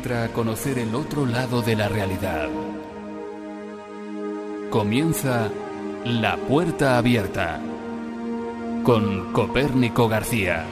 Entra a conocer el otro lado de la realidad. Comienza La Puerta Abierta con Copérnico García.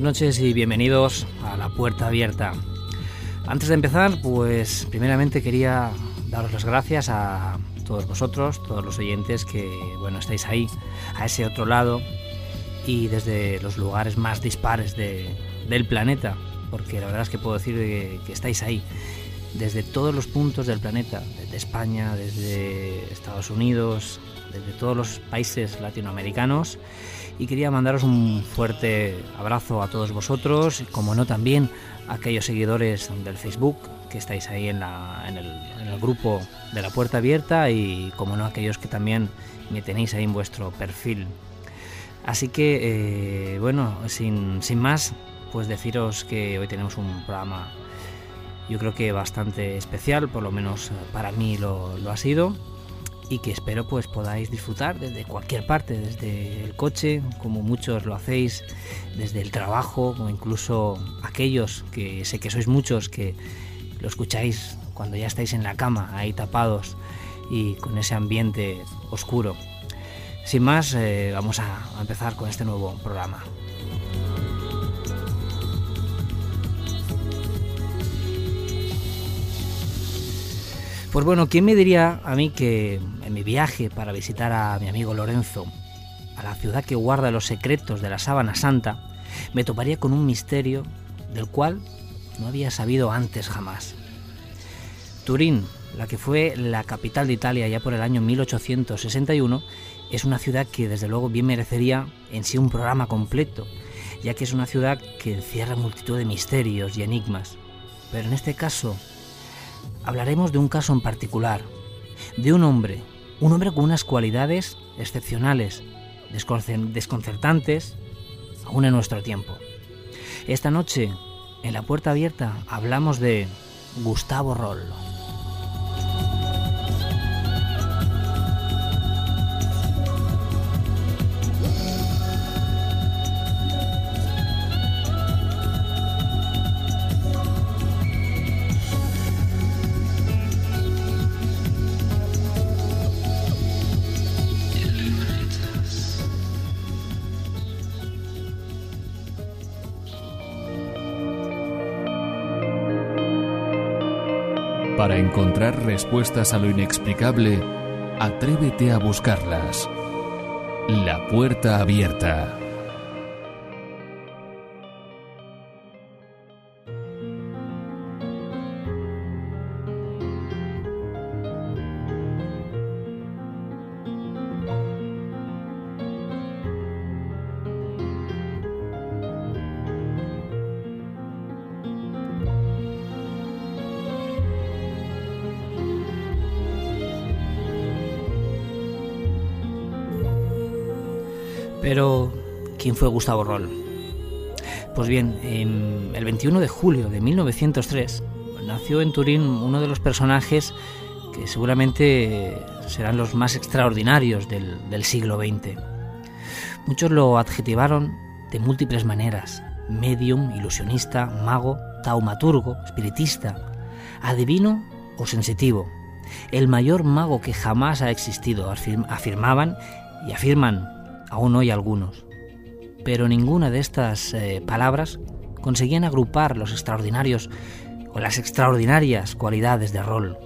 Noches y bienvenidos a La Puerta Abierta. Antes de empezar, pues primeramente quería daros las gracias a todos vosotros, todos los oyentes que, bueno, estáis ahí, a ese otro lado y desde los lugares más dispares del planeta, porque la verdad es que puedo decir que, que estáis ahí, desde todos los puntos del planeta, desde España, desde Estados Unidos, desde todos los países latinoamericanos y quería mandaros un fuerte abrazo a todos vosotros, como no también a aquellos seguidores del Facebook que estáis ahí en, el, grupo de la puerta abierta y como no aquellos que también me tenéis ahí en vuestro perfil. Así que, eh, bueno, sin, más, pues deciros que hoy tenemos un programa yo creo que bastante especial, por lo menos para mí lo ha sido y que espero pues podáis disfrutar desde cualquier parte, desde el coche, como muchos lo hacéis, desde el trabajo o incluso aquellos que sé que sois muchos que lo escucháis cuando ya estáis en la cama, ahí tapados y con ese ambiente oscuro. Sin más, eh, vamos a empezar con este nuevo programa. Pues bueno, ¿quién me diría a mí que mi viaje para visitar a mi amigo Lorenzo, a la ciudad que guarda los secretos de la sábana santa, me toparía con un misterio del cual no había sabido antes jamás? Turín, la que fue la capital de Italia ya por el año 1861, es una ciudad que desde luego bien merecería en sí un programa completo, ya que es una ciudad que encierra multitud de misterios y enigmas. Pero en este caso, hablaremos de un caso en particular, de un hombre, un hombre con unas cualidades excepcionales, desconcertantes, aún en nuestro tiempo. Esta noche, en la puerta abierta, hablamos de Gustavo Rollo. Respuestas a lo inexplicable, atrévete a buscarlas. La puerta abierta. Pero, ¿quién fue Gustavo Roll? Pues bien, el 21 de julio de 1903 nació en Turín uno de los personajes que seguramente serán los más extraordinarios del, del siglo XX. Muchos lo adjetivaron de múltiples maneras, medium, ilusionista, mago, taumaturgo, espiritista, adivino o sensitivo, el mayor mago que jamás ha existido, afirmaban y afirman aún hoy algunos. Pero ninguna de estas eh, palabras conseguían agrupar los extraordinarios o las extraordinarias cualidades de Roll.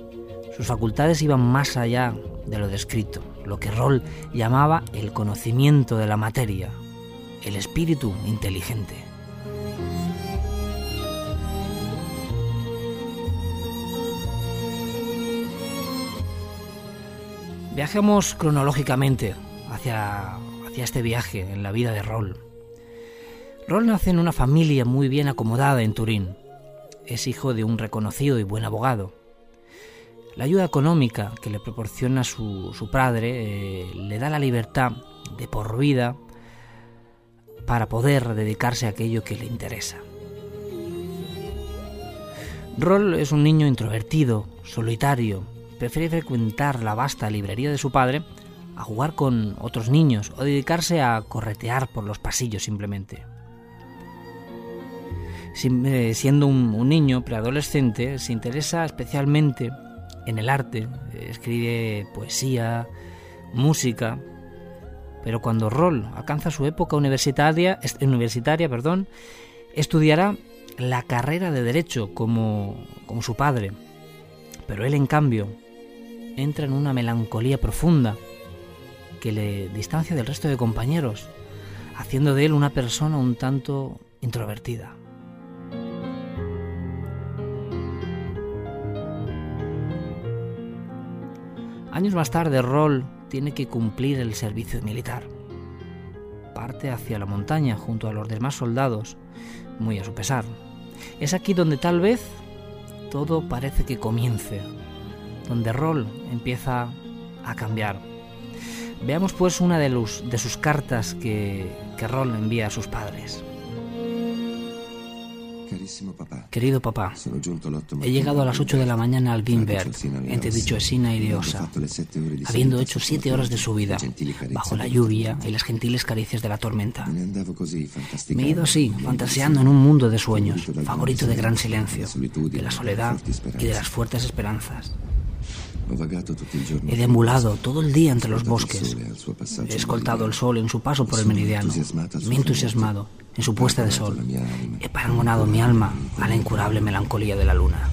Sus facultades iban más allá de lo descrito, lo que Roll llamaba el conocimiento de la materia, el espíritu inteligente. Viajemos cronológicamente hacia hacia este viaje en la vida de Roll. Roll nace en una familia muy bien acomodada en Turín. Es hijo de un reconocido y buen abogado. La ayuda económica que le proporciona su, padre eh, le da la libertad de por vida para poder dedicarse a aquello que le interesa. Roll es un niño introvertido, solitario, prefiere frecuentar la vasta librería de su padre a jugar con otros niños o dedicarse a corretear por los pasillos simplemente. Eh, siendo un, niño preadolescente, se interesa especialmente en el arte, escribe poesía, música, pero cuando Roll alcanza su época universitaria, universitaria perdón, estudiará la carrera de Derecho como, como su padre. Pero él, en cambio, entra en una melancolía profunda que le distancia del resto de compañeros, haciendo de él una persona un tanto introvertida. Años más tarde, Roll tiene que cumplir el servicio militar. Parte hacia la montaña junto a los demás soldados, muy a su pesar. Es aquí donde tal vez todo parece que comience, donde Roll empieza a cambiar. Veamos pues una de, de sus cartas que, que Roll envía a sus padres. Querido papá, he llegado a las 8 de la mañana al Wimberg, entre Esina y Osa, habiendo hecho siete horas de subida, bajo la lluvia y las gentiles caricias de la tormenta. Me he ido así, fantaseando en un mundo de sueños, favorito de gran silencio, de la soledad y de las fuertes esperanzas. He deambulado todo el día entre los bosques. He escoltado el sol en su paso por el meridiano. Me he entusiasmado en su puesta de sol. He parangonado mi alma a la incurable melancolía de la luna.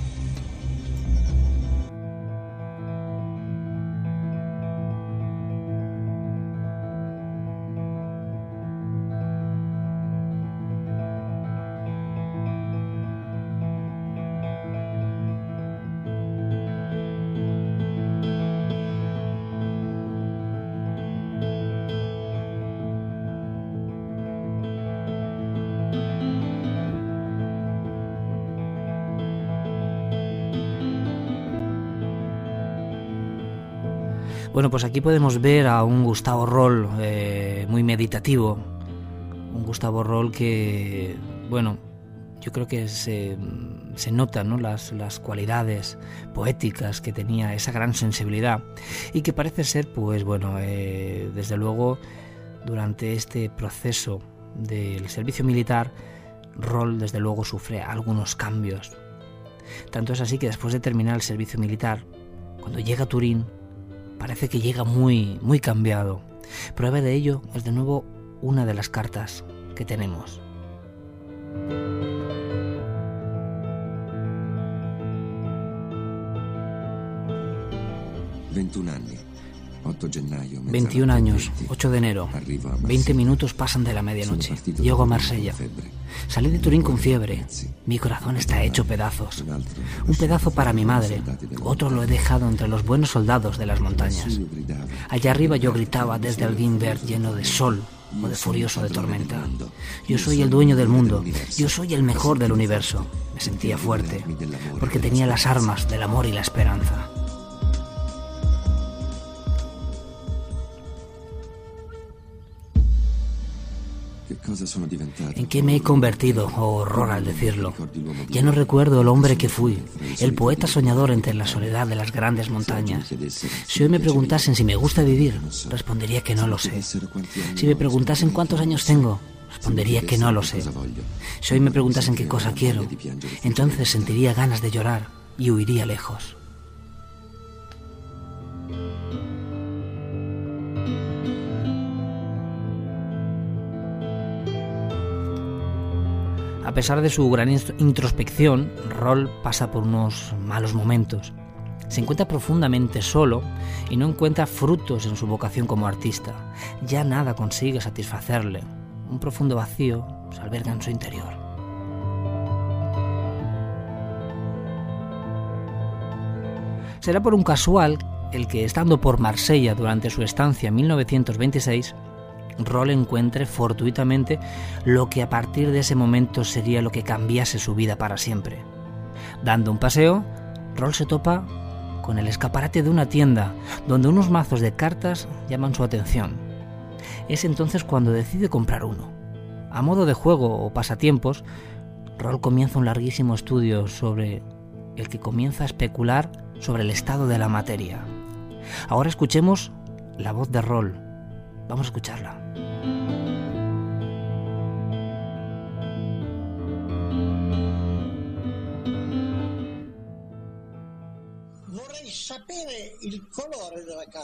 Bueno, pues aquí podemos ver a un Gustavo Roll eh, muy meditativo, un Gustavo Roll que, bueno, yo creo que se, se notan ¿no? las, las, cualidades poéticas que tenía, esa gran sensibilidad, y que parece ser, pues bueno, eh, desde luego, durante este proceso del servicio militar, Roll desde luego sufre algunos cambios. Tanto es así que después de terminar el servicio militar, cuando llega a Turín, parece que llega muy, muy cambiado. Prueba de ello es de nuevo una de las cartas que tenemos. 21 años. 21 años, 8 de enero. 20 minutos pasan de la medianoche. Llego a Marsella. Salí de Turín con fiebre. Mi corazón está hecho pedazos. Un pedazo para mi madre. Otro lo he dejado entre los buenos soldados de las montañas. Allá arriba yo gritaba desde el Wimberg lleno de sol o de furioso de tormenta. Yo soy el dueño del mundo. Yo soy el mejor del universo. Me sentía fuerte porque tenía las armas del amor y la esperanza. ¿En qué me he convertido? Oh, horror al decirlo. Ya no recuerdo el hombre que fui, el poeta soñador entre la soledad de las grandes montañas. Si hoy me preguntasen si me gusta vivir, respondería que no lo sé. Si me preguntasen cuántos años tengo, respondería que no lo sé. Si hoy me preguntasen qué cosa quiero, entonces sentiría ganas de llorar y huiría lejos. A pesar de su gran introspección, Roll pasa por unos malos momentos. Se encuentra profundamente solo y no encuentra frutos en su vocación como artista. Ya nada consigue satisfacerle. Un profundo vacío se alberga en su interior. Será por un casual el que estando por Marsella durante su estancia en 1926, Roll encuentre fortuitamente lo que a partir de ese momento sería lo que cambiase su vida para siempre. Dando un paseo, Roll se topa con el escaparate de una tienda donde unos mazos de cartas llaman su atención. Es entonces cuando decide comprar uno. A modo de juego o pasatiempos, Roll comienza un larguísimo estudio sobre el que comienza a especular sobre el estado de la materia. Ahora escuchemos la voz de Roll. Vamos a escucharla.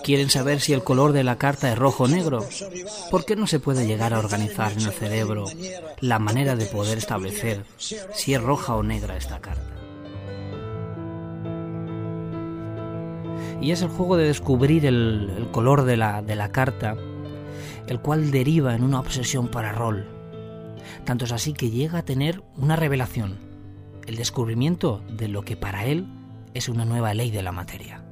¿Quieren saber si el color de la carta es rojo o negro? ¿Por qué no se puede llegar a organizar en el cerebro la manera de poder establecer si es roja o negra esta carta? Y es el juego de descubrir el, color de la, de la carta, el cual deriva en una obsesión para rol. Tanto es así que llega a tener una revelación, el descubrimiento de lo que para él es una nueva ley de la materia.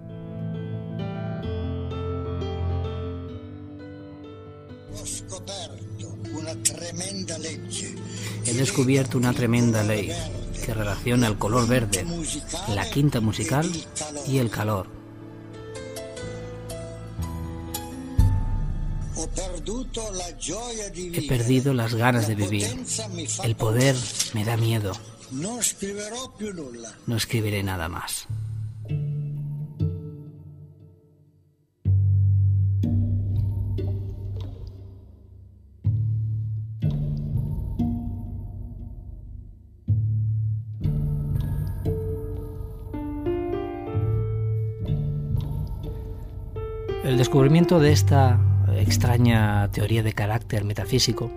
He descubierto una tremenda ley que relaciona el color verde, la quinta musical y el calor. He perdido las ganas de vivir. El poder me da miedo. No escribiré nada más. El descubrimiento de esta extraña teoría de carácter metafísico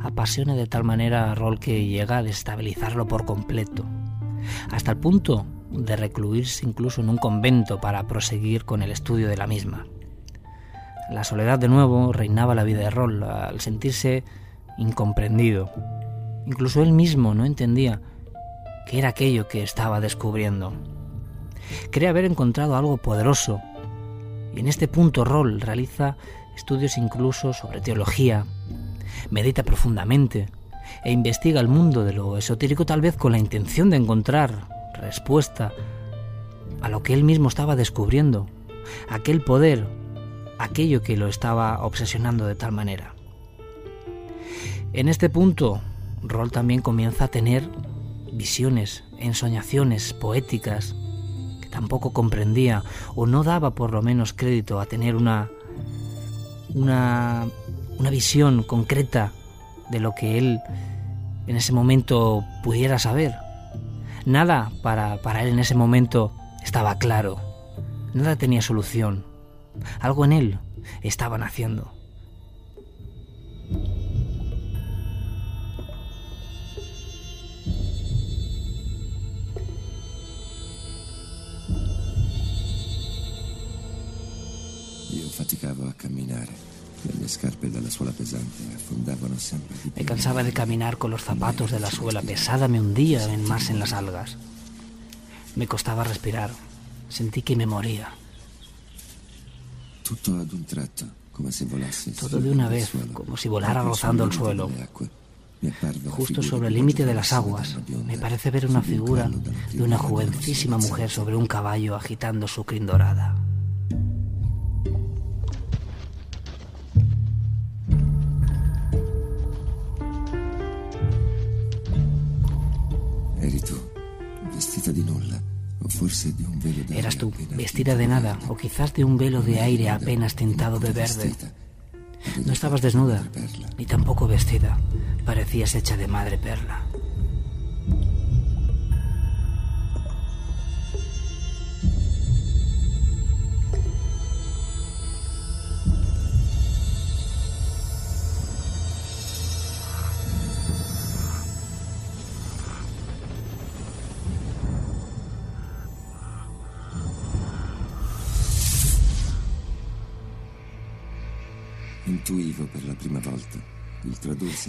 apasiona de tal manera a Roll que llega a destabilizarlo por completo, hasta el punto de recluirse incluso en un convento para proseguir con el estudio de la misma. La soledad de nuevo reinaba la vida de Roll al sentirse incomprendido. Incluso él mismo no entendía qué era aquello que estaba descubriendo. Cree haber encontrado algo poderoso y en este punto Roll realiza estudios incluso sobre teología, medita profundamente e investiga el mundo de lo esotérico tal vez con la intención de encontrar respuesta a lo que él mismo estaba descubriendo, aquel poder, aquello que lo estaba obsesionando de tal manera. En este punto, Roll también comienza a tener visiones, ensoñaciones poéticas que tampoco comprendía o no daba por lo menos crédito a tener una una, visión concreta de lo que él en ese momento pudiera saber. Nada para, para él en ese momento estaba claro. Nada tenía solución. Algo en él estaba naciendo. faticavo a caminar. Le scarpe della suela pesante affondavano sempre Me cansaba de caminar con los zapatos de la suela pesada, me hundía más en las algas. Me costaba respirar. Sentí que me moría. Ad un tratto, come se volasse. Todo de una vez, como si volara rozando el suelo. Justo sobre el límite de las aguas, me parece ver una figura de una jovencísima mujer sobre un caballo agitando su crin dorada. Eras tú, vestida de nada, o quizás de un velo de aire apenas tintado de verde. No estabas desnuda, ni tampoco vestida. Parecías hecha de madre perla.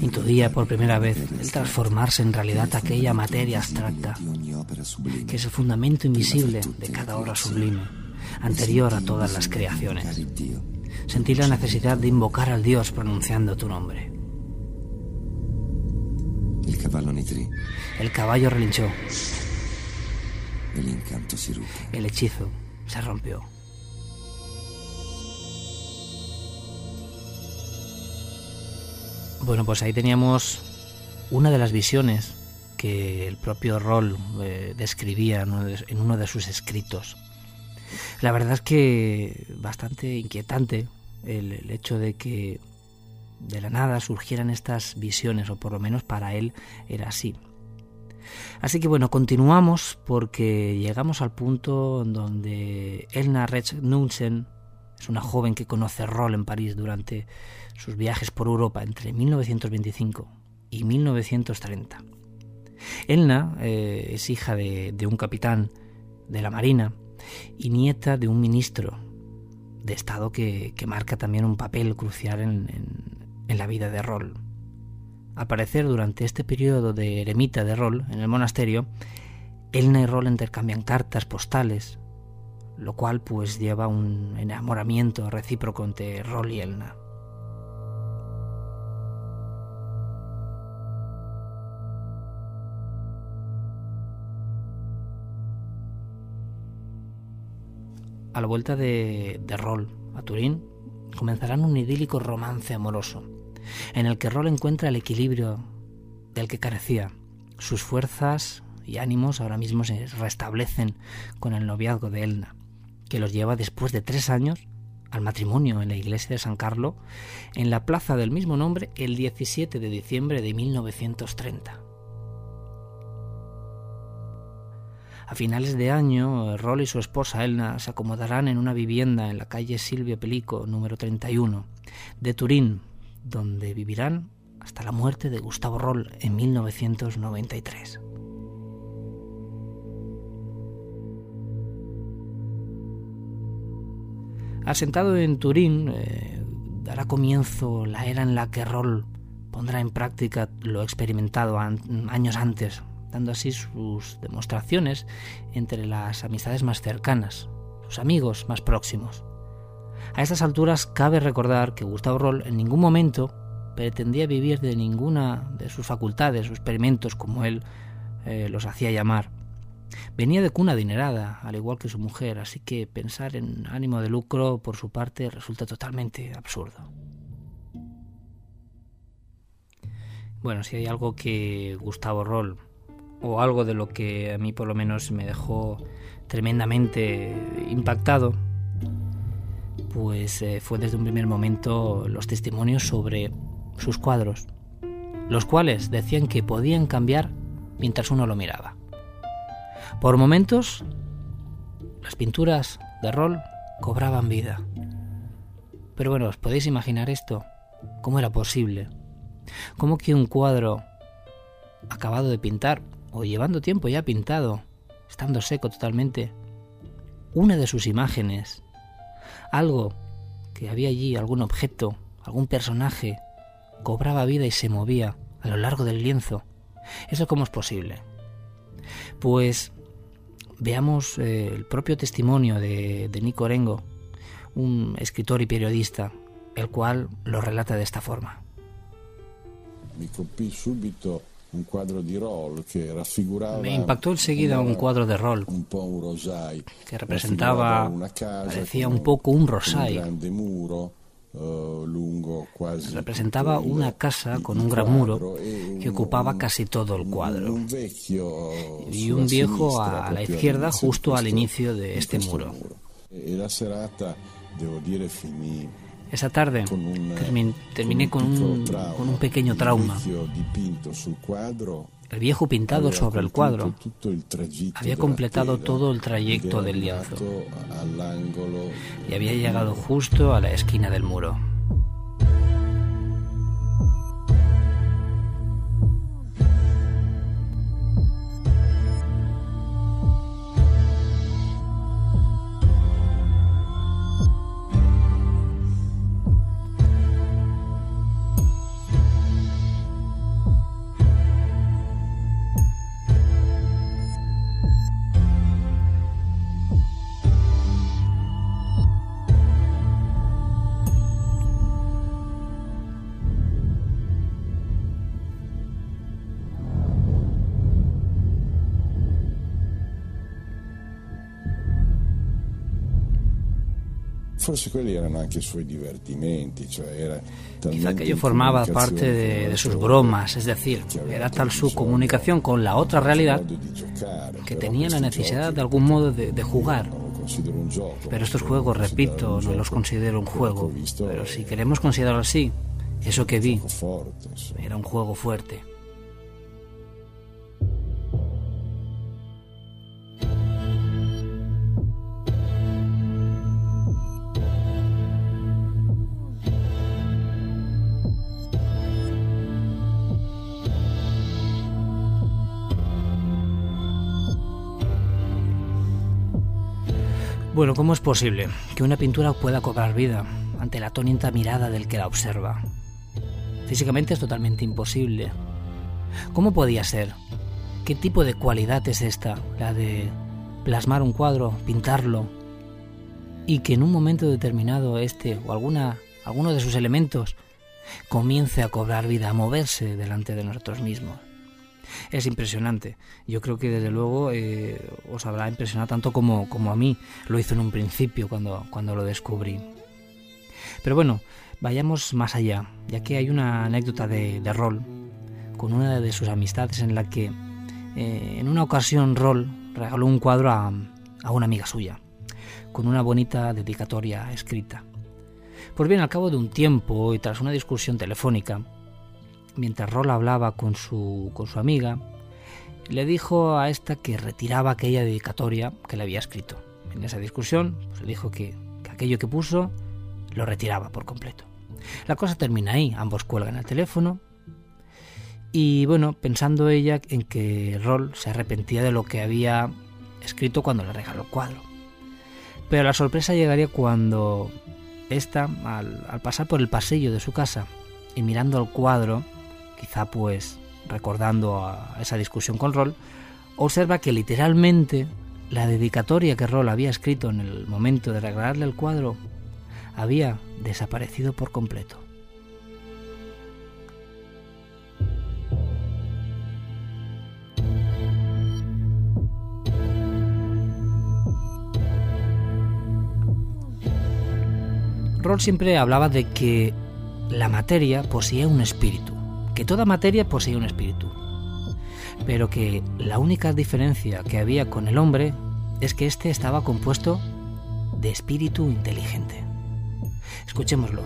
Intuía por primera vez el transformarse en realidad aquella materia abstracta, que es el fundamento invisible de cada obra sublime. anterior a todas las creaciones. Sentí la necesidad de invocar al Dios pronunciando tu nombre. El caballo relinchó. El hechizo se rompió. Bueno, pues ahí teníamos una de las visiones que el propio Roll eh, describía en uno de sus escritos. La verdad es que bastante inquietante el, hecho de que de la nada surgieran estas visiones, o por lo menos para él era así. Así que bueno, continuamos porque llegamos al punto donde Elna Rech Nunsen es una joven que conoce Roll en París durante sus viajes por Europa entre 1925 y 1930. Elna eh, es hija de, un capitán de la Marina y nieta de un ministro de Estado que, marca también un papel crucial en, la vida de Roll. Al parecer, durante este periodo de eremita de Roll en el monasterio, Elna y Roll intercambian cartas postales, lo cual pues lleva un enamoramiento recíproco entre Roll y Elna. a la vuelta de, de Roll a Turín, comenzarán un idílico romance amoroso, en el que Roll encuentra el equilibrio del que carecía. Sus fuerzas y ánimos ahora mismo se restablecen con el noviazgo de Elna, que los lleva después de tres años al matrimonio en la iglesia de San Carlo, en la plaza del mismo nombre, el 17 de diciembre de 1930. A finales de año, Roll y su esposa Elna se acomodarán en una vivienda en la calle Silvio Pelico, número 31, de Turín, donde vivirán hasta la muerte de Gustavo Roll en 1993. Asentado en Turín, eh, dará comienzo la era en la que Roll pondrá en práctica lo experimentado años antes dando así sus demostraciones entre las amistades más cercanas, sus amigos más próximos. A estas alturas cabe recordar que Gustavo Roll en ningún momento pretendía vivir de ninguna de sus facultades o experimentos como él eh, los hacía llamar. Venía de cuna adinerada, al igual que su mujer, así que pensar en ánimo de lucro por su parte resulta totalmente absurdo. Bueno, si hay algo que Gustavo Roll o algo de lo que a mí por lo menos me dejó tremendamente impactado, pues eh, fue desde un primer momento los testimonios sobre sus cuadros, los cuales decían que podían cambiar mientras uno lo miraba. Por momentos, las pinturas de rol cobraban vida. Pero bueno, ¿os podéis imaginar esto? ¿Cómo era posible? ¿Cómo que un cuadro acabado de pintar o llevando tiempo ya pintado, estando seco totalmente, una de sus imágenes, algo que había allí, algún objeto, algún personaje, cobraba vida y se movía a lo largo del lienzo. ¿Eso cómo es posible? Pues veamos eh, el propio testimonio de, de Nico Orengo, un escritor y periodista, el cual lo relata de esta forma. Me impactó enseguida un cuadro de Roll que representaba, parecía un poco un rosai. Representaba una casa con un gran muro que ocupaba casi todo el cuadro y un viejo a la izquierda justo al inicio de este muro. Esa tarde terminé con un pequeño trauma. El viejo pintado sobre el cuadro había completado todo el trayecto del lienzo y había llegado justo a la esquina del muro. Forse quelli erano anche i suoi divertimenti, cioè era Quizá aquello formaba parte de, de, sus bromas, es decir, era tal su comunicación con la otra realidad que tenía la necesidad de algún modo de, de jugar. Pero estos juegos, repito, no los considero un juego. Pero si queremos considerarlo así, eso que vi era un juego fuerte. Bueno, ¿cómo es posible que una pintura pueda cobrar vida ante la atónita mirada del que la observa? Físicamente es totalmente imposible. ¿Cómo podía ser? ¿Qué tipo de cualidad es esta? La de plasmar un cuadro, pintarlo, y que en un momento determinado este o alguno de sus elementos comience a cobrar vida, a moverse delante de nosotros mismos es impresionante. Yo creo que desde luego eh, os habrá impresionado tanto como, como a mí lo hizo en un principio cuando, cuando lo descubrí. Pero bueno, vayamos más allá, ya que hay una anécdota de, de Roll con una de sus amistades en la que eh, en una ocasión Roll regaló un cuadro a, a una amiga suya, con una bonita dedicatoria escrita. Pues bien, al cabo de un tiempo y tras una discusión telefónica, mientras Roll hablaba con su, con su amiga, le dijo a esta que retiraba aquella dedicatoria que le había escrito. En esa discusión pues, le dijo que, que aquello que puso lo retiraba por completo. La cosa termina ahí, ambos cuelgan el teléfono y bueno, pensando ella en que Roll se arrepentía de lo que había escrito cuando le regaló el cuadro. Pero la sorpresa llegaría cuando esta, al, al pasar por el pasillo de su casa y mirando el cuadro, quizá pues recordando a esa discusión con Roll, observa que literalmente la dedicatoria que Roll había escrito en el momento de regalarle el cuadro había desaparecido por completo. Roll siempre hablaba de que la materia poseía un espíritu que toda materia posee un espíritu, pero que la única diferencia que había con el hombre es que éste estaba compuesto de espíritu inteligente. Escuchémoslo.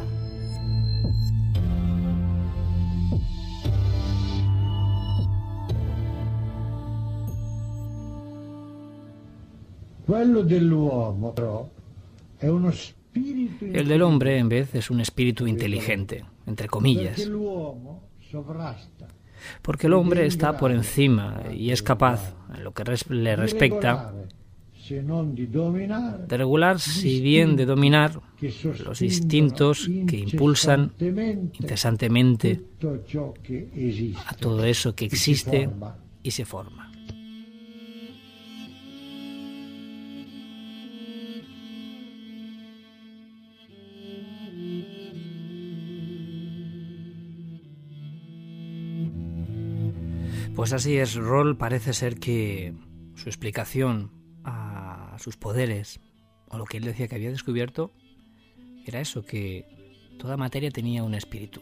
El del hombre, en vez, es un espíritu inteligente, entre comillas. Porque el hombre está por encima y es capaz, en lo que res- le respecta, de regular, si bien de dominar, los instintos que impulsan incesantemente a todo eso que existe y se forma. Pues así es, Roll parece ser que su explicación a sus poderes, o lo que él decía que había descubierto, era eso, que toda materia tenía un espíritu.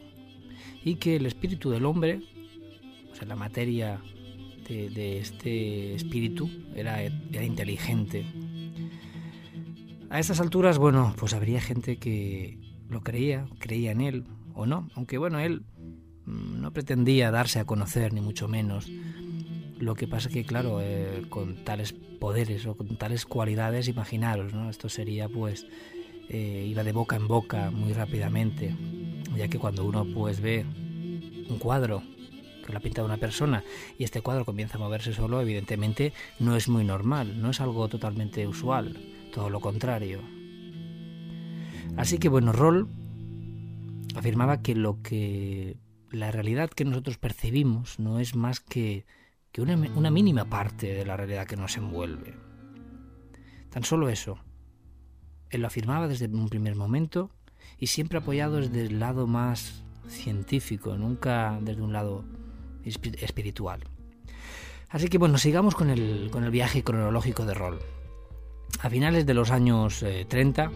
Y que el espíritu del hombre, o sea, la materia de, este espíritu, era, era inteligente. A estas alturas, bueno, pues habría gente que lo creía, creía en él o no, aunque bueno, él pretendía darse a conocer, ni mucho menos. Lo que pasa que, claro, eh, con tales poderes o con tales cualidades, imaginaros, ¿no? Esto sería, pues, eh, iba de boca en boca muy rápidamente, ya que cuando uno, pues, ve un cuadro que lo ha pintado una persona y este cuadro comienza a moverse solo, evidentemente no es muy normal, no es algo totalmente usual, todo lo contrario. Así que, bueno, Roll afirmaba que lo que la realidad que nosotros percibimos no es más que, una, mínima parte de la realidad que nos envuelve. Tan solo eso. Él lo afirmaba desde un primer momento y siempre apoyado desde el lado más científico, nunca desde un lado espi- espiritual. Así que bueno, sigamos con el, con el viaje cronológico de Roll. A finales de los años eh, 30,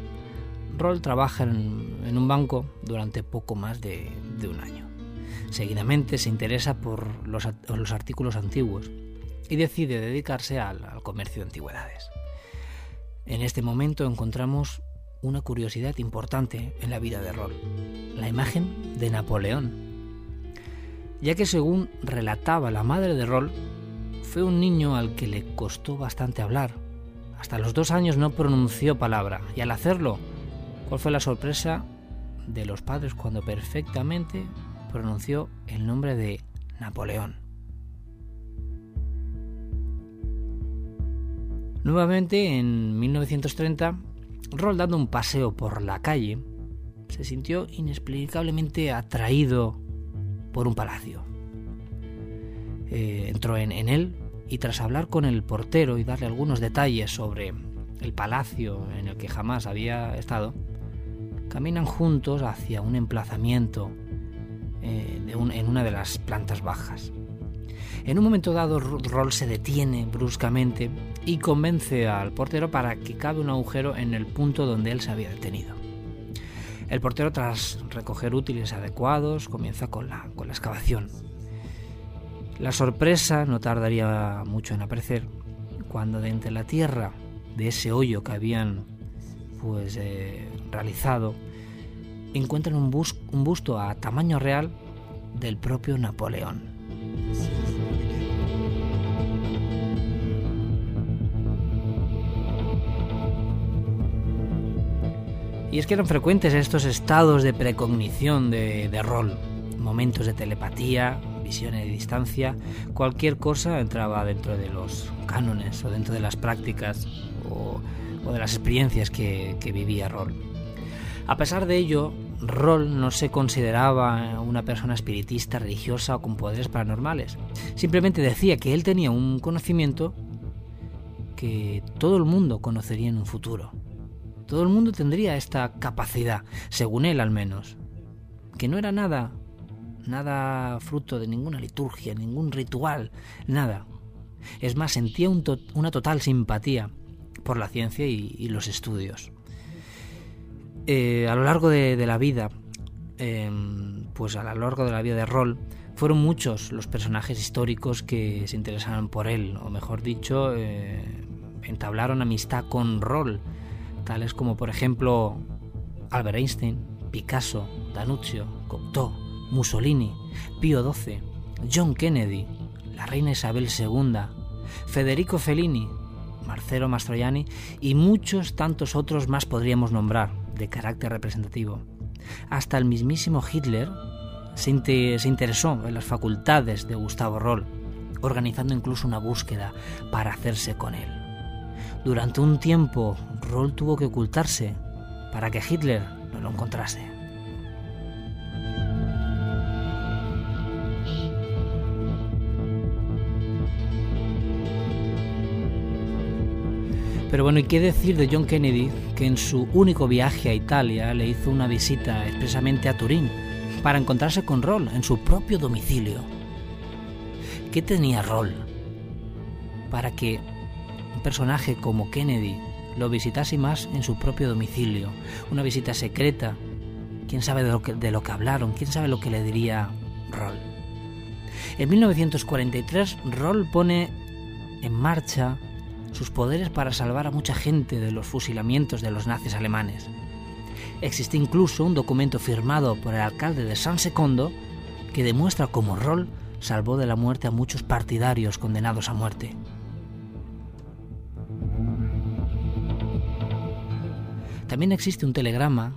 Roll trabaja en, un banco durante poco más de, un año. Seguidamente se interesa por los, artículos antiguos y decide dedicarse al, comercio de antigüedades. En este momento encontramos una curiosidad importante en la vida de Roll, la imagen de Napoleón, ya que según relataba la madre de Roll, fue un niño al que le costó bastante hablar. Hasta los dos años no pronunció palabra y al hacerlo, ¿cuál fue la sorpresa de los padres cuando perfectamente pronunció el nombre de Napoleón? Nuevamente, en 1930, Roll dando un paseo por la calle, se sintió inexplicablemente atraído por un palacio. Eh, entró en, en él y tras hablar con el portero y darle algunos detalles sobre el palacio en el que jamás había estado, caminan juntos hacia un emplazamiento eh, en una de las plantas bajas. En un momento dado, Roll se detiene bruscamente y convence al portero para que cabe un agujero en el punto donde él se había detenido. El portero, tras recoger útiles adecuados, comienza con la, con la excavación. La sorpresa no tardaría mucho en aparecer cuando de entre la tierra de ese hoyo que habían pues eh, realizado encuentran un, busto a tamaño real del propio Napoleón. Y es que eran frecuentes estos estados de precognición de, rol, momentos de telepatía, visiones de distancia, cualquier cosa entraba dentro de los cánones o dentro de las prácticas o, de las experiencias que, que vivía Rol. A pesar de ello, Roll no se consideraba una persona espiritista, religiosa o con poderes paranormales. Simplemente decía que él tenía un conocimiento que todo el mundo conocería en un futuro. Todo el mundo tendría esta capacidad, según él al menos. Que no era nada, nada fruto de ninguna liturgia, ningún ritual, nada. Es más, sentía una total simpatía por la ciencia y, los estudios. Eh, a lo largo de, la vida, em, pues a lo largo de la vida de Roll, fueron muchos los personajes históricos que se interesaron por él, o mejor dicho, eh, entablaron amistad con Roll tales como por ejemplo Albert Einstein, Picasso, Danuccio, Cocteau, Mussolini, Pío XII, John Kennedy, la reina Isabel II, Federico Fellini, Marcelo Mastroianni y muchos tantos otros más podríamos nombrar de carácter representativo. Hasta el mismísimo Hitler se, interesó en las facultades de Gustavo Roll, organizando incluso una búsqueda para hacerse con él. Durante un tiempo, Roll tuvo que ocultarse para que Hitler no lo encontrase. Pero bueno, ¿y qué decir de John Kennedy, que en su único viaje a Italia le hizo una visita expresamente a Turín para encontrarse con Roll en su propio domicilio? ¿Qué tenía Roll para que personaje como Kennedy lo visitase más en su propio domicilio, una visita secreta. ¿Quién sabe de lo que hablaron? ¿Quién sabe lo que le diría Roll? En 1943, Roll pone en marcha sus poderes para salvar a mucha gente de los fusilamientos de los nazis alemanes. Existe incluso un documento firmado por el alcalde de San Secondo que demuestra cómo Roll salvó de la muerte a muchos partidarios condenados a muerte. También existe un telegrama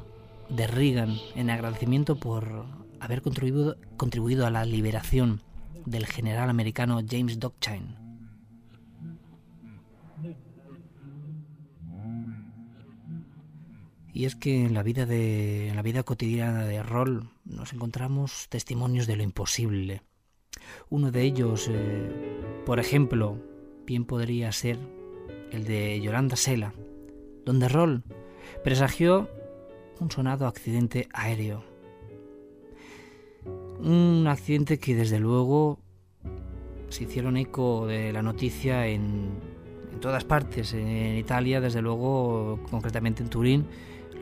de Reagan en agradecimiento por haber contribuido, a la liberación del general americano James Dockchain. Y es que en la vida de la vida cotidiana de Roll nos encontramos testimonios de lo imposible. Uno de ellos, eh, por ejemplo, bien podría ser el de Yolanda Sela, donde Roll presagió un sonado accidente aéreo. Un accidente que desde luego se hicieron eco de la noticia en, todas partes, en Italia, desde luego, concretamente en Turín,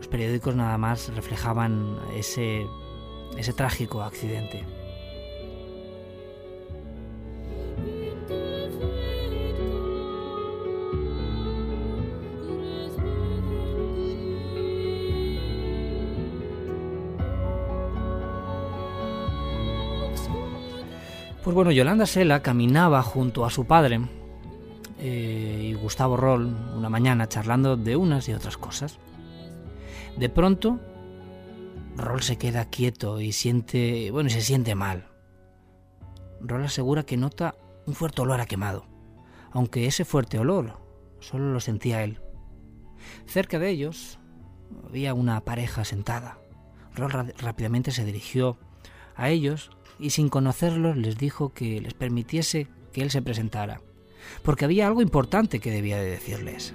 Los periódicos nada más reflejaban ese, ese trágico accidente. Pues bueno, Yolanda Sela caminaba junto a su padre eh, y Gustavo Roll una mañana charlando de unas y otras cosas. De pronto, Roll se queda quieto y siente, bueno, se siente mal. Roll asegura que nota un fuerte olor a quemado, aunque ese fuerte olor solo lo sentía él. Cerca de ellos había una pareja sentada. Roll rápidamente se dirigió a ellos y sin conocerlos les dijo que les permitiese que él se presentara, porque había algo importante que debía de decirles.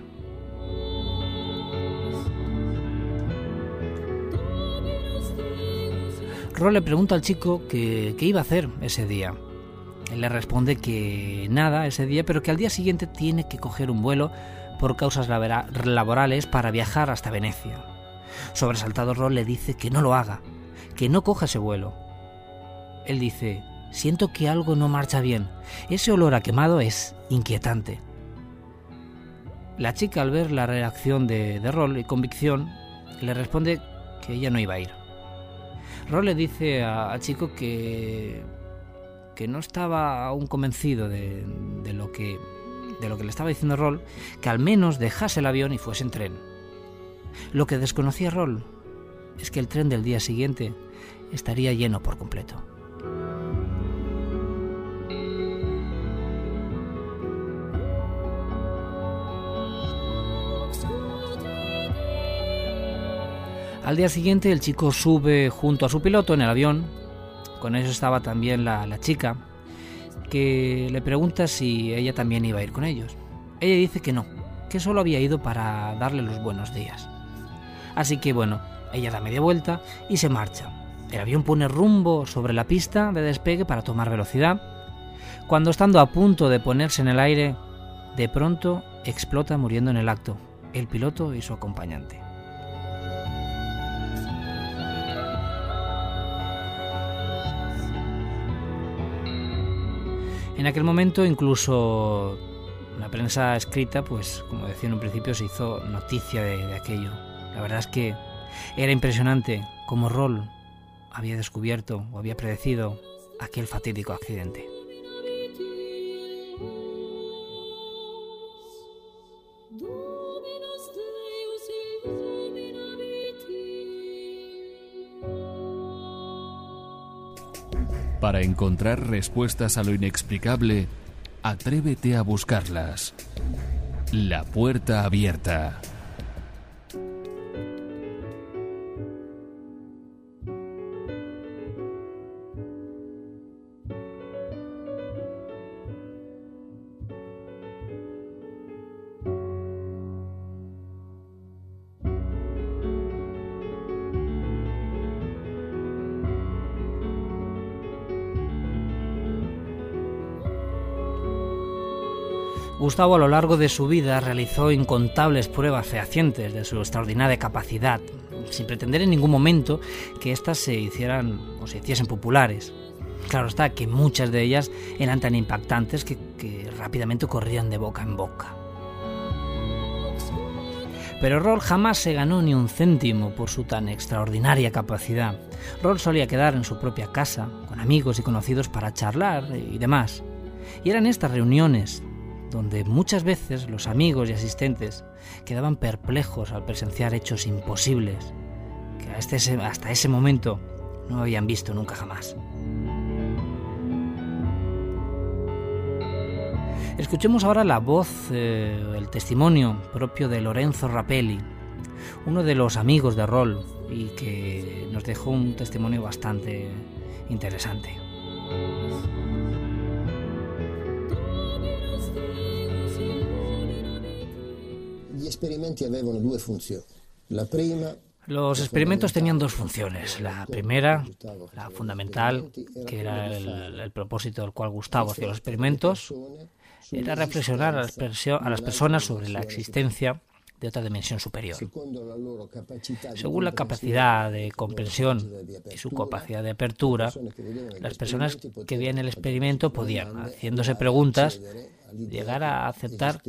Ro le pregunta al chico qué iba a hacer ese día. Él le responde que nada ese día, pero que al día siguiente tiene que coger un vuelo por causas laborales para viajar hasta Venecia. Sobresaltado Ron le dice que no lo haga, que no coja ese vuelo, él dice, siento que algo no marcha bien. Ese olor a quemado es inquietante. La chica al ver la reacción de, de y convicción, le responde que ella no iba a ir. Roll le dice al chico que, que no estaba aún convencido de, lo que, de lo que le estaba diciendo Roll, que al menos dejase el avión y fuese en tren. Lo que desconocía Roll es que el tren del día siguiente estaría lleno por completo. Al día siguiente el chico sube junto a su piloto en el avión, con eso estaba también la, chica, que le pregunta si ella también iba a ir con ellos. Ella dice que no, que solo había ido para darle los buenos días. Así que bueno, ella da media vuelta y se marcha. El avión pone rumbo sobre la pista de despegue para tomar velocidad. Cuando estando a punto de ponerse en el aire, de pronto explota muriendo en el acto, el piloto y su acompañante. En aquel momento incluso la prensa escrita, pues como decía en un principio, se hizo noticia de, aquello. La verdad es que era impresionante como Roll había descubierto o había predecido aquel fatídico accidente. Para encontrar respuestas a lo inexplicable, atrévete a buscarlas. La puerta abierta. Gustavo a lo largo de su vida realizó incontables pruebas fehacientes de su extraordinaria capacidad, sin pretender en ningún momento que éstas se hicieran o se hiciesen populares. Claro está que muchas de ellas eran tan impactantes que, rápidamente corrían de boca en boca. Pero Roll jamás se ganó ni un céntimo por su tan extraordinaria capacidad. Roll solía quedar en su propia casa, con amigos y conocidos para charlar y demás. Y eran estas reuniones donde muchas veces los amigos y asistentes quedaban perplejos al presenciar hechos imposibles que hasta ese, hasta ese momento no habían visto nunca jamás. Escuchemos ahora la voz, eh, el testimonio propio de Lorenzo Rapelli, uno de los amigos de Roll y que nos dejó un testimonio bastante interesante. Los experimentos tenían dos funciones. La primera, la fundamental, que era el, propósito del cual Gustavo hacía los experimentos, era reflexionar a las, personas sobre la existencia de otra dimensión superior. Según la capacidad de comprensión y su capacidad de apertura, las personas que veían el experimento podían, haciéndose preguntas, llegar a aceptar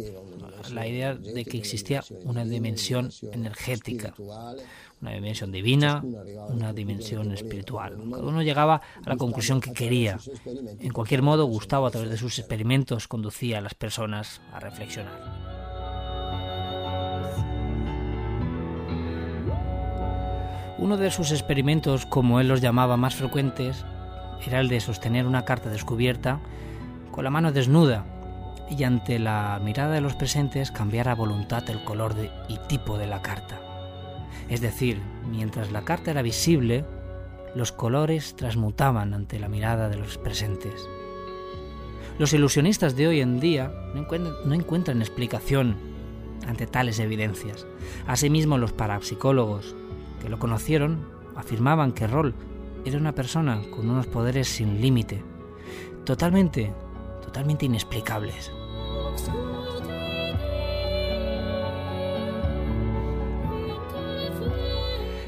la idea de que existía una dimensión energética, una dimensión divina, una dimensión espiritual. Cada uno llegaba a la conclusión que quería. En cualquier modo, Gustavo, a través de sus experimentos, conducía a las personas a reflexionar. Uno de sus experimentos, como él los llamaba más frecuentes, era el de sostener una carta descubierta con la mano desnuda y ante la mirada de los presentes cambiar a voluntad el color y tipo de la carta. Es decir, mientras la carta era visible, los colores transmutaban ante la mirada de los presentes. Los ilusionistas de hoy en día no encuentran, explicación ante tales evidencias. Asimismo, los parapsicólogos que lo conocieron afirmaban que Roll era una persona con unos poderes sin límite, totalmente, totalmente inexplicables.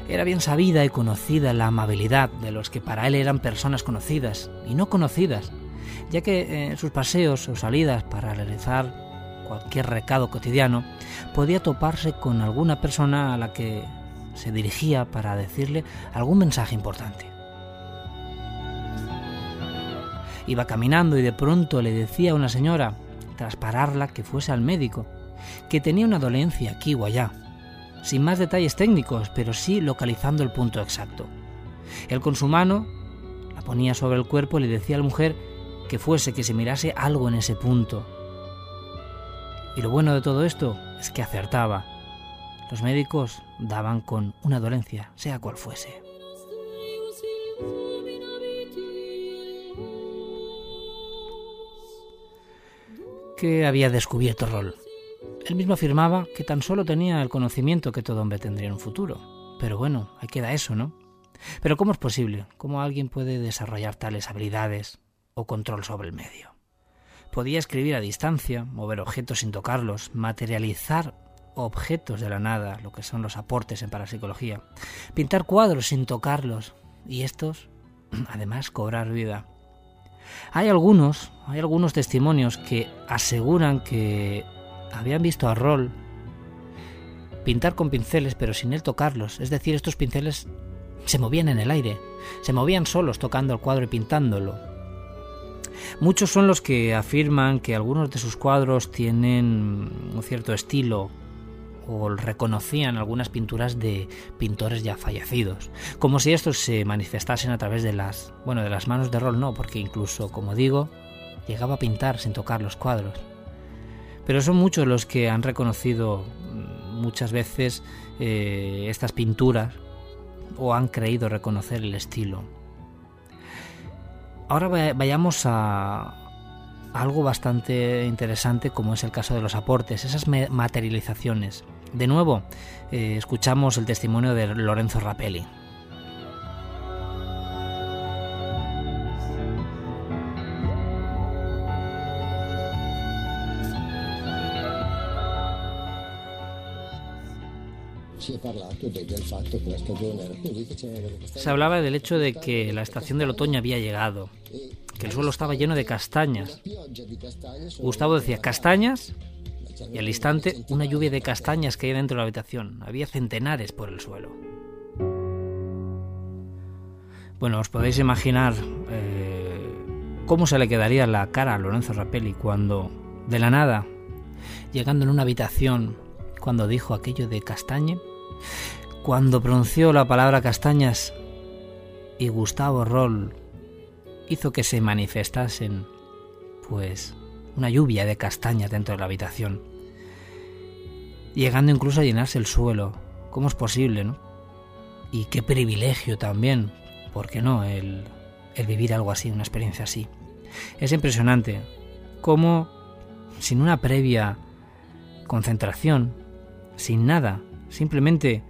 Era bien sabida y conocida la amabilidad de los que para él eran personas conocidas y no conocidas, ya que en sus paseos o salidas para realizar cualquier recado cotidiano podía toparse con alguna persona a la que se dirigía para decirle algún mensaje importante. Iba caminando y de pronto le decía a una señora, tras pararla, que fuese al médico, que tenía una dolencia aquí o allá, sin más detalles técnicos, pero sí localizando el punto exacto. Él con su mano la ponía sobre el cuerpo y le decía a la mujer que fuese, que se mirase algo en ese punto. Y lo bueno de todo esto es que acertaba. Los médicos daban con una dolencia, sea cual fuese. ¿Qué había descubierto Roll? Él mismo afirmaba que tan solo tenía el conocimiento que todo hombre tendría en un futuro. Pero bueno, ahí queda eso, ¿no? Pero ¿cómo es posible? ¿Cómo alguien puede desarrollar tales habilidades o control sobre el medio? Podía escribir a distancia, mover objetos sin tocarlos, materializar objetos de la nada, lo que son los aportes en parapsicología, pintar cuadros sin tocarlos y estos, además, cobrar vida. Hay algunos, hay algunos testimonios que aseguran que habían visto a Roll pintar con pinceles pero sin él tocarlos, es decir, estos pinceles se movían en el aire, se movían solos tocando el cuadro y pintándolo. Muchos son los que afirman que algunos de sus cuadros tienen un cierto estilo o reconocían algunas pinturas de pintores ya fallecidos, como si estos se manifestasen a través de las, bueno, de las manos de Roll no, porque incluso, como digo, llegaba a pintar sin tocar los cuadros. Pero son muchos los que han reconocido mm, muchas veces eh, estas pinturas o han creído reconocer el estilo. Ahora vayamos a algo bastante interesante como es el caso de los aportes, esas materializaciones. De nuevo, eh, escuchamos el testimonio de Lorenzo Rapelli. Se hablaba del hecho de que la estación del otoño había llegado, que el suelo estaba lleno de castañas. Gustavo decía, ¿castañas? Y al instante, una lluvia de castañas caía dentro de la habitación. Había centenares por el suelo. Bueno, os podéis imaginar eh, cómo se le quedaría la cara a Lorenzo Rapelli cuando, de la nada, llegando en una habitación, cuando dijo aquello de castaña, cuando pronunció la palabra castañas y Gustavo Roll hizo que se manifestasen, pues, una lluvia de castañas dentro de la habitación, llegando incluso a llenarse el suelo. ¿Cómo es posible, no? Y qué privilegio también, ¿por qué no? El, el vivir algo así, una experiencia así. Es impresionante cómo, sin una previa concentración, sin nada, simplemente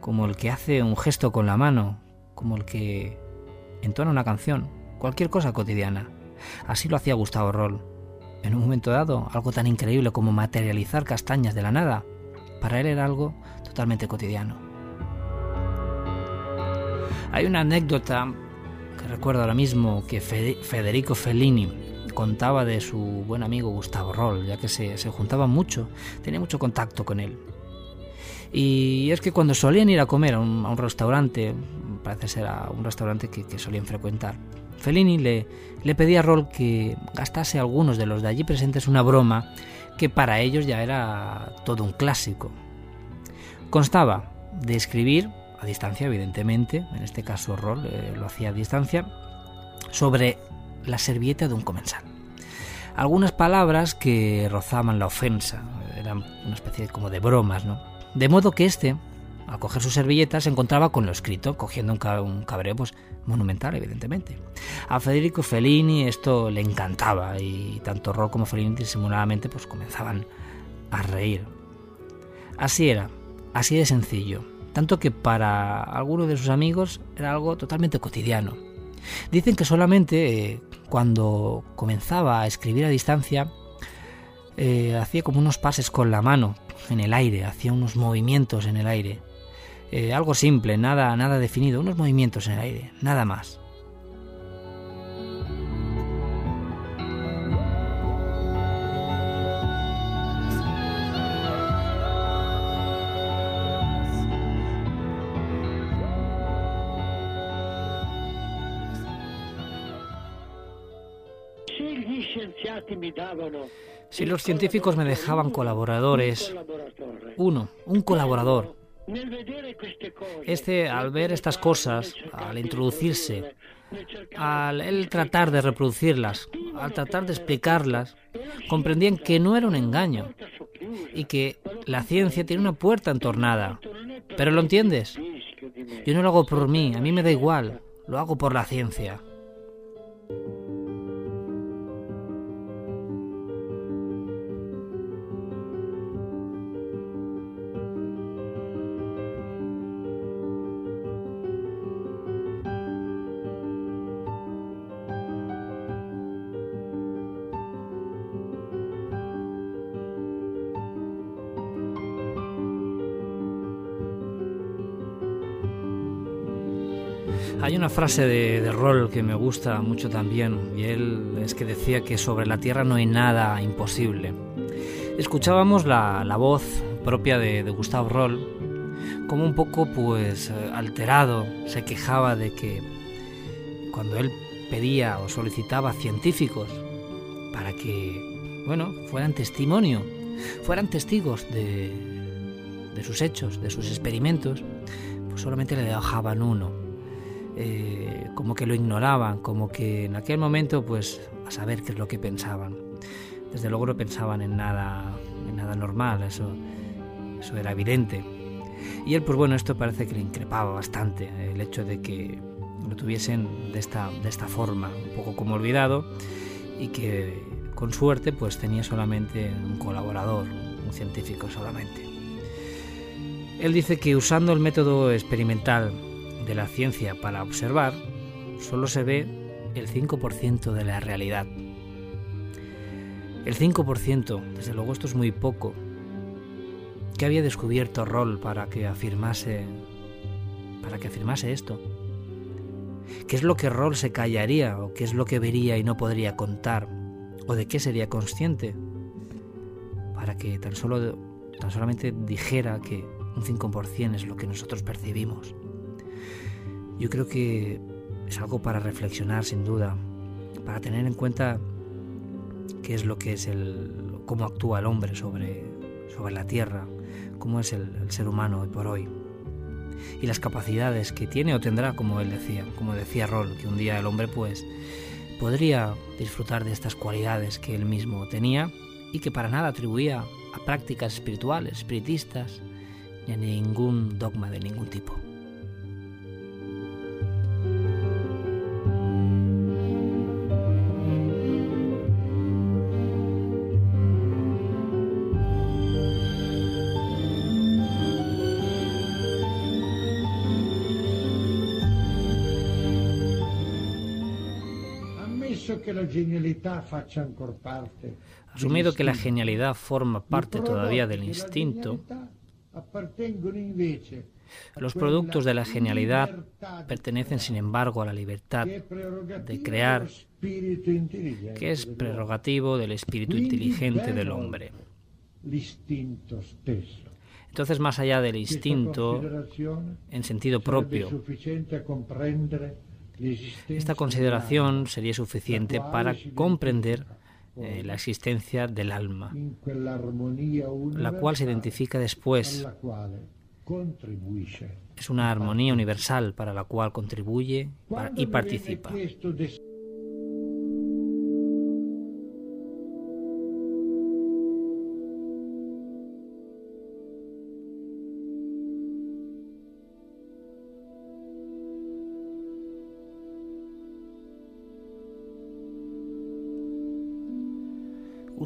como el que hace un gesto con la mano, como el que entona una canción, cualquier cosa cotidiana. Así lo hacía Gustavo Roll. En un momento dado, algo tan increíble como materializar castañas de la nada, para él era algo totalmente cotidiano. Hay una anécdota que recuerdo ahora mismo que Federico Fellini contaba de su buen amigo Gustavo Roll, ya que se, se juntaban mucho, tenía mucho contacto con él. Y es que cuando solían ir a comer a un, restaurante, parece ser a un restaurante que, solían frecuentar, Fellini le, le pedía a Roll que gastase a algunos de los de allí presentes una broma que para ellos ya era todo un clásico. Constaba de escribir, a distancia evidentemente, en este caso Roll eh, lo hacía a distancia, sobre la servilleta de un comensal. Algunas palabras que rozaban la ofensa, eran una especie como de bromas, ¿no? De modo que este, al coger su servilleta, se encontraba con lo escrito, cogiendo un, un cabreo pues, monumental, evidentemente. A Federico Fellini esto le encantaba y tanto Roll como Fellini disimuladamente pues, comenzaban a reír. Así era, así de sencillo, tanto que para algunos de sus amigos era algo totalmente cotidiano. Dicen que solamente eh, cuando comenzaba a escribir a distancia eh, hacía como unos pases con la mano en el aire, hacía unos movimientos en el aire. Eh, algo simple, nada, nada definido, unos movimientos en el aire, nada más. Si los científicos me dejaban colaboradores, uno, un colaborador, este, al ver estas cosas, al introducirse, al él tratar de reproducirlas, al tratar de explicarlas, comprendían que no era un engaño y que la ciencia tiene una puerta entornada. ¿Pero lo entiendes? Yo no lo hago por mí, a mí me da igual, lo hago por la ciencia. Una frase de, de Roll que me gusta mucho también, y él es que decía que sobre la Tierra no hay nada imposible. Escuchábamos la, la voz propia de, de Gustavo Roll, como un poco pues alterado, se quejaba de que cuando él pedía o solicitaba científicos para que, bueno, fueran testimonio, fueran testigos de, de sus hechos, de sus experimentos, pues solamente le dejaban uno, eh, como que lo ignoraban, como que en aquel momento, pues, a saber qué es lo que pensaban. Desde luego no pensaban en nada, en nada normal, eso, eso era evidente. Y él, pues bueno, esto parece que le increpaba bastante, el hecho de que lo tuviesen de esta, de esta forma, un poco como olvidado, y que con suerte pues tenía solamente un colaborador, un científico solamente. Él dice que usando el método experimental de la ciencia para observar, solo se ve el 5% de la realidad. El 5%, desde luego esto es muy poco. ¿Qué había descubierto Roll para que afirmase para que afirmase esto? ¿Qué es lo que Roll se callaría o qué es lo que vería y no podría contar? ¿O de qué sería consciente? Para que tan solo tan solamente dijera que un 5% es lo que nosotros percibimos. Yo creo que es algo para reflexionar sin duda, para tener en cuenta qué es lo que es el, cómo actúa el hombre sobre, sobre la tierra, cómo es el, ser humano hoy por hoy y las capacidades que tiene o tendrá, como él decía, como decía Roll, que un día el hombre pues podría disfrutar de estas cualidades que él mismo tenía y que para nada atribuía a prácticas espirituales, espiritistas, ni a ningún dogma de ningún tipo. Asumido que la genialidad forma parte todavía del instinto, Los productos de la genialidad pertenecen, sin embargo, a la libertad de crear, que es prerrogativo del espíritu inteligente del hombre. Entonces, más allá del instinto, en sentido propio, esta consideración sería suficiente para comprender eh, la existencia del alma, la cual se identifica después. Es una armonía universal para la cual contribuye y participa.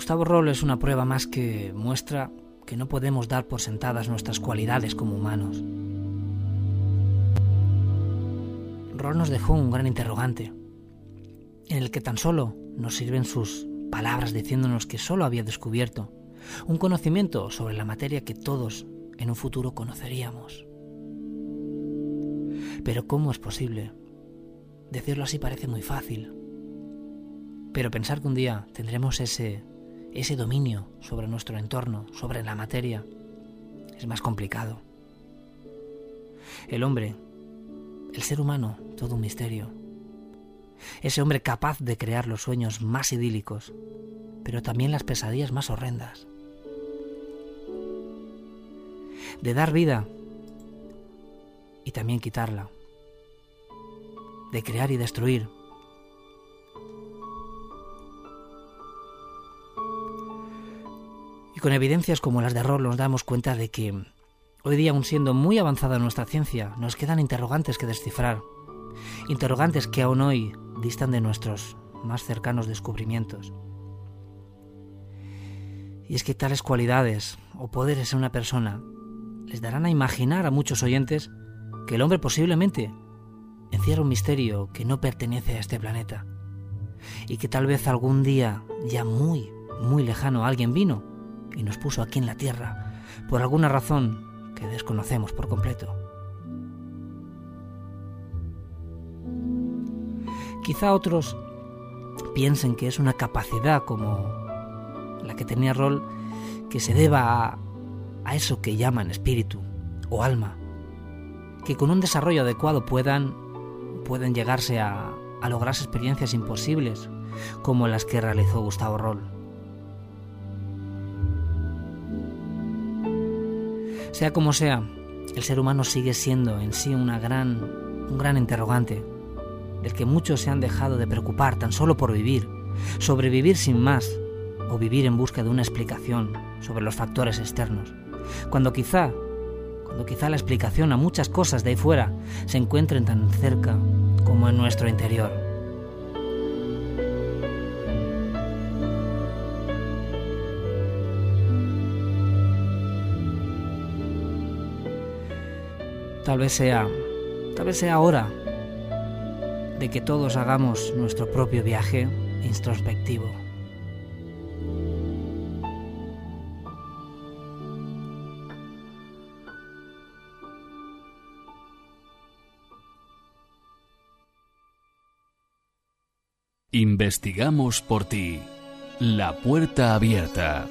Gustavo Roll es una prueba más que muestra que no podemos dar por sentadas nuestras cualidades como humanos. Roll nos dejó un gran interrogante, en el que tan solo nos sirven sus palabras diciéndonos que solo había descubierto un conocimiento sobre la materia que todos en un futuro conoceríamos. Pero ¿cómo es posible? Decirlo así parece muy fácil. Pero pensar que un día tendremos ese ese dominio sobre nuestro entorno, sobre la materia, es más complicado. El hombre, el ser humano, todo un misterio. Ese hombre capaz de crear los sueños más idílicos, pero también las pesadillas más horrendas. De dar vida y también quitarla. De crear y destruir con evidencias como las de Roll nos damos cuenta de que hoy día, aun siendo muy avanzada nuestra ciencia, nos quedan interrogantes que descifrar. Interrogantes que aún hoy distan de nuestros más cercanos descubrimientos. Y es que tales cualidades o poderes en una persona les darán a imaginar a muchos oyentes que el hombre posiblemente encierra un misterio que no pertenece a este planeta y que tal vez algún día ya muy, muy lejano alguien vino y nos puso aquí en la tierra por alguna razón que desconocemos por completo. Quizá otros piensen que es una capacidad como la que tenía Roll que se deba a, a eso que llaman espíritu o alma, que con un desarrollo adecuado puedan, pueden llegarse a, a lograr experiencias imposibles como las que realizó Gustavo Roll. Sea como sea, el ser humano sigue siendo en sí una gran, un gran interrogante, del que muchos se han dejado de preocupar tan solo por vivir, sobrevivir sin más, o vivir en busca de una explicación sobre los factores externos, cuando quizá, cuando quizá la explicación a muchas cosas de ahí fuera se encuentren tan cerca como en nuestro interior. Tal vez sea, tal vez sea hora de que todos hagamos nuestro propio viaje introspectivo. Investigamos por ti. La puerta abierta.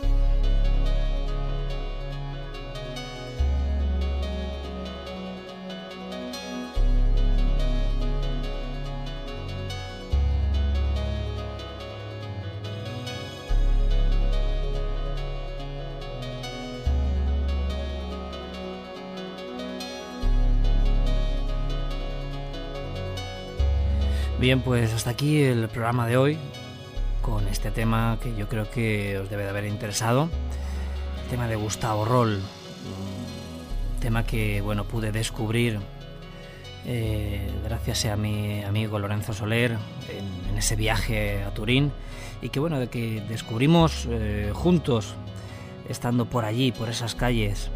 Bien, pues hasta aquí el programa de hoy con este tema que yo creo que os debe de haber interesado. El tema de Gustavo Roll, un tema que bueno pude descubrir eh, gracias a mi amigo Lorenzo Soler en, ese viaje a Turín y que bueno de que descubrimos eh, juntos estando por allí por esas calles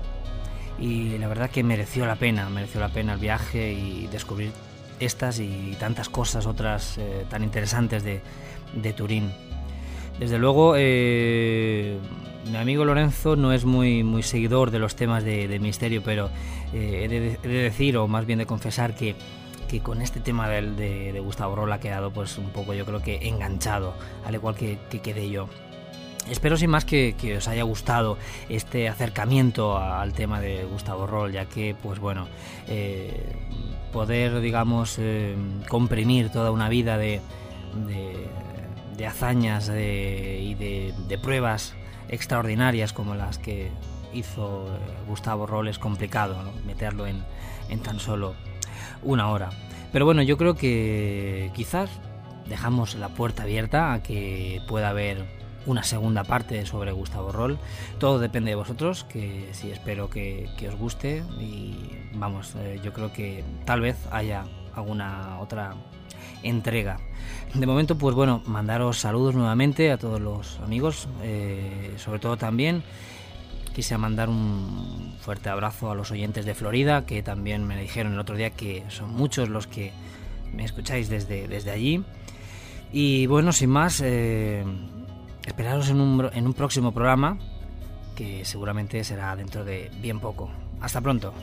y la verdad que mereció la pena mereció la pena el viaje y descubrir estas y tantas cosas otras eh, tan interesantes de, Turín. Desde luego, eh, mi amigo Lorenzo no es muy, muy seguidor de los temas de, misterio, pero he de, decir, o más bien de confesar, que, que con este tema de, de, Gustavo Roll ha quedado pues un poco yo creo que enganchado, al igual que, que quedé yo. Espero sin más que, os haya gustado este acercamiento al tema de Gustavo Roll, ya que, pues bueno, eh, poder, digamos, eh, comprimir toda una vida de, de, hazañas y de, pruebas extraordinarias como las que hizo eh, Gustavo Roll es complicado, meterlo en, en tan solo una hora. Pero bueno, yo creo que quizás dejamos la puerta abierta a que pueda haber una segunda parte sobre Gustavo Roll. Todo depende de vosotros, que sí espero que, os guste y vamos, eh, yo creo que tal vez haya alguna otra entrega. De momento, pues bueno, mandaros saludos nuevamente a todos los amigos, eh, sobre todo también quise mandar un fuerte abrazo a los oyentes de Florida, que también me dijeron el otro día que son muchos los que me escucháis desde, desde allí. Y bueno, sin más, eh, esperaros en un, en un próximo programa que seguramente será dentro de bien poco. Hasta pronto.